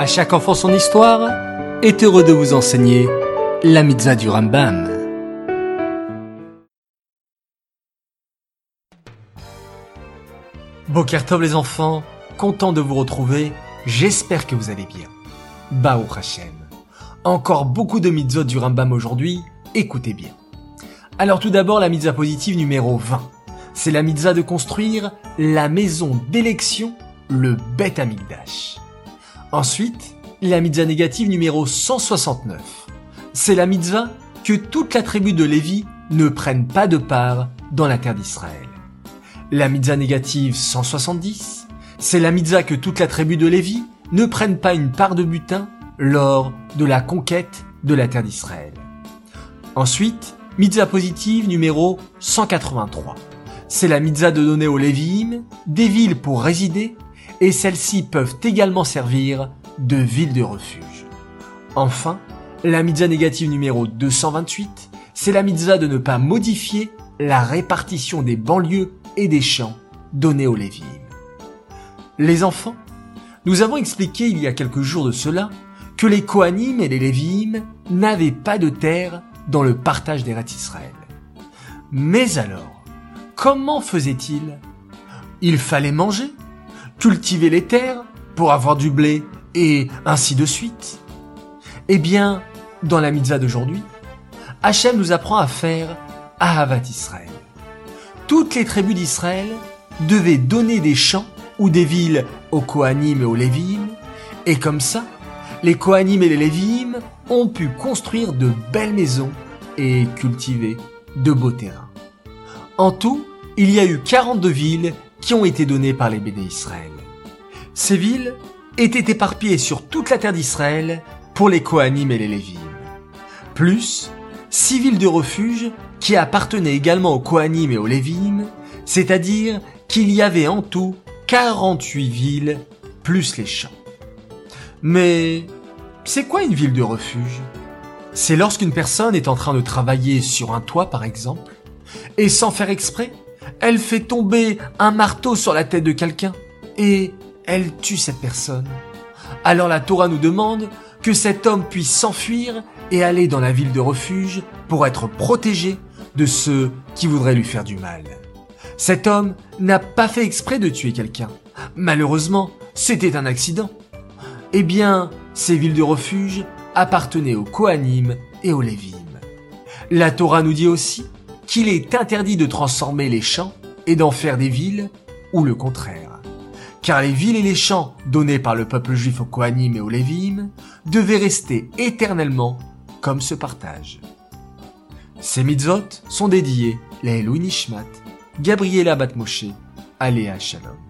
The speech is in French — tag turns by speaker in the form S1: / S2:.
S1: À chaque enfant son histoire est heureux de vous enseigner la mitzvah du Rambam. Bokertov les enfants, content de vous retrouver, j'espère que vous allez bien. Bao Hashem. Encore beaucoup de mitzvot du Rambam aujourd'hui, écoutez bien. Alors tout d'abord la mitzvah positive numéro 20. C'est la mitzvah de construire la maison d'élection, le Bet Amigdash. Ensuite, la mitzvah négative numéro 169. C'est la mitzvah que toute la tribu de Lévi ne prenne pas de part dans la terre d'Israël. La mitzvah négative 170, c'est la mitzvah que toute la tribu de Lévi ne prenne pas une part de butin lors de la conquête de la terre d'Israël. Ensuite, mitzvah positive numéro 183. C'est la mitzvah de donner aux Lévi'im des villes pour résider et celles-ci peuvent également servir de villes de refuge. Enfin, la mitzvah négative numéro 228, c'est la mitzvah de ne pas modifier la répartition des banlieues et des champs donnés aux Lévi'im. Les enfants, nous avons expliqué il y a quelques jours de cela que les Kohanim et les Lévi'im n'avaient pas de terre dans le partage des rêtes Israël. Mais alors, comment faisaient-ils? Il fallait manger, cultiver les terres pour avoir du blé et ainsi de suite. Eh bien, dans la mitzvah d'aujourd'hui, Hachem nous apprend à faire Ahavat Israël. Toutes les tribus d'Israël devaient donner des champs ou des villes aux Kohanim et aux Lévi'im, et comme ça, les Kohanim et les Lévi'im ont pu construire de belles maisons et cultiver de beaux terrains. En tout, il y a eu 42 villes qui ont été données par les béné Israël. Ces villes étaient éparpillées sur toute la terre d'Israël pour les Kohanim et les Lévi'im. Plus, six villes de refuge qui appartenaient également aux Kohanim et aux Lévi'im, c'est-à-dire qu'il y avait en tout 48 villes plus les champs. Mais c'est quoi une ville de refuge? C'est lorsqu'une personne est en train de travailler sur un toit par exemple, et sans faire exprès, elle fait tomber un marteau sur la tête de quelqu'un, et elle tue cette personne. Alors la Torah nous demande que cet homme puisse s'enfuir et aller dans la ville de refuge pour être protégé de ceux qui voudraient lui faire du mal. Cet homme n'a pas fait exprès de tuer quelqu'un. Malheureusement, c'était un accident. Eh bien, ces villes de refuge appartenaient aux Kohanim et aux Lévim. La Torah nous dit aussi qu'il est interdit de transformer les champs et d'en faire des villes, ou le contraire. Car les villes et les champs donnés par le peuple juif aux Kohanim et aux Lévim devaient rester éternellement comme ce partage. Ces mitzvot sont dédiés les Louis Nishmat, Gabriela Batmoshe, Aléa Shalom.